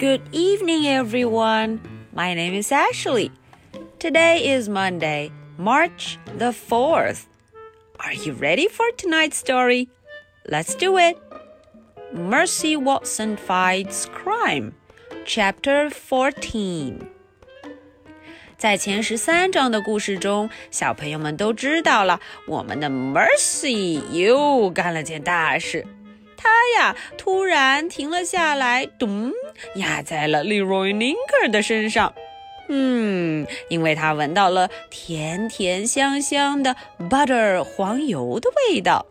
Good evening, everyone. My name is Ashley. Today is Monday, March the 4th. Are you ready for tonight's story? Let's do it. Mercy Watson Fights Crime, Chapter 14. 在前十三章的故事中，小朋友们都知道了，我们的 Mercy 又干了件大事。 他呀，突然停了下来，咚，压在了 Leroy Linker 的身上。嗯，因为他闻到了甜甜香香的 butter 黄油的味道。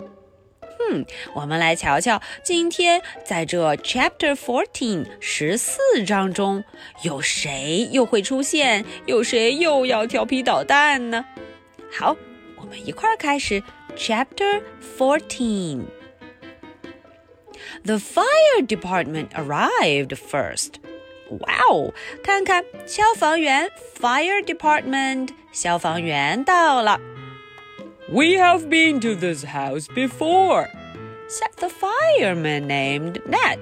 嗯，我们来瞧瞧，今天在这 Chapter Fourteen 十四章中，有谁又会出现？有谁又要调皮捣蛋呢？好，我们一块儿开始 Chapter Fourteen。The fire department arrived first. Wow！看看消防员 fire department 消防员到了。We have been to this house before, said the fireman named Ned.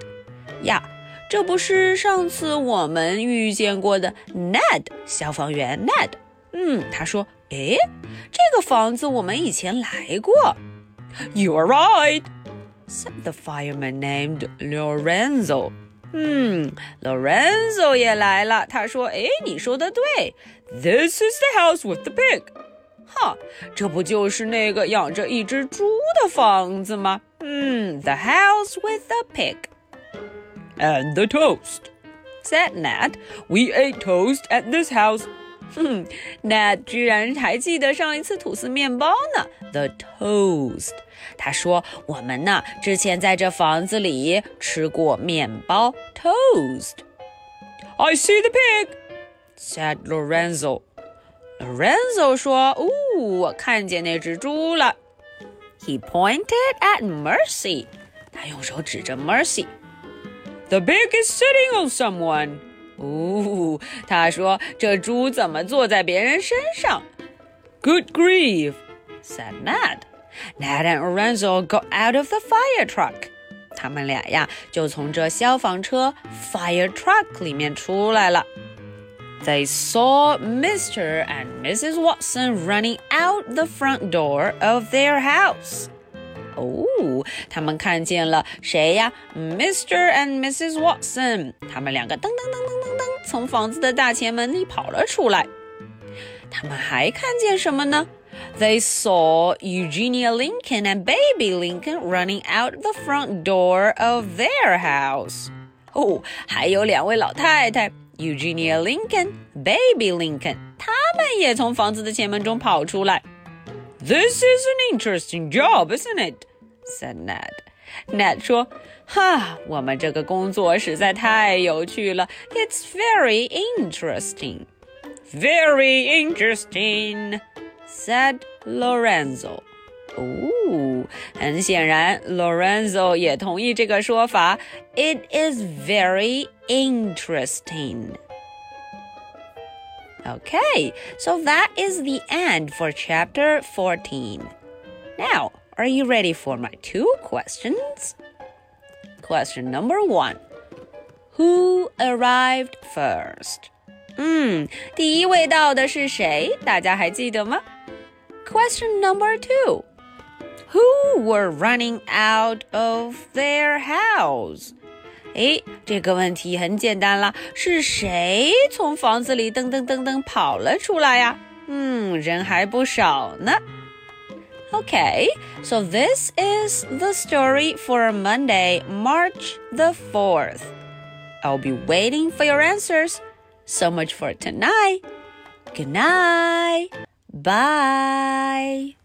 呀，这不是上次我们遇见过的 Ned 消防员 Ned？嗯，他说，诶，这个房子我们以前来过。You are right, said the fireman named Lorenzo. 嗯，Lorenzo 也来了。他说：“哎，你说的对，This is the house with the pig。”哈，这不就是那个养着一只猪的房子吗？嗯，The house with the pig and the toast said Ned. We ate toast at this house. 哼，Ned 居然还记得上一次吐司面包呢。The toast，他说我们呢之前在这房子里吃过面包 toast。I see the pig, said Lorenzo. Lorenzo 说：“哦，我看见那只猪了。” He pointed at Mercy. 他用手指着 Mercy. The pig is sitting on someone. 哦，他说这猪怎么坐在别人身上？Good grief! said Ned. Ned and Lorenzo got out of the fire truck. 他们俩呀就从这消防车 fire truck 里面出来了。They saw Mr. and Mrs. Watson running out the front door of their house. 哦，他们看见了谁呀？Mr. and Mrs. Watson，他们两个噔噔噔噔噔噔从房子的大前门里跑了出来。他们还看见什么呢？They saw Eugenia Lincoln and Baby Lincoln running out the front door of their house. 哦，还有两位老太太，Eugenia Lincoln、Baby Lincoln，他们也从房子的前门中跑出来。This is an interesting job, isn't it? said Ned. Ned 说：“哈，我们这个工作实在太有趣了。It's very interesting. Very interesting,” said Lorenzo. 哦，很显然，Lorenzo 也同意这个说法。It is very interesting. Okay, so that is the end for chapter 14. Now, are you ready for my two questions? Question number one Who arrived first? 嗯，第一位到的是谁？大家还记得吗？Question number two Who were running out of their house? 诶，这个问题很简单了，是谁从房子里噔噔噔噔跑了出来呀？嗯，人还不少呢。 Okay, so this is the story for Monday, March the 4th. I'll be waiting for your answers. So much for tonight. Good night. Bye.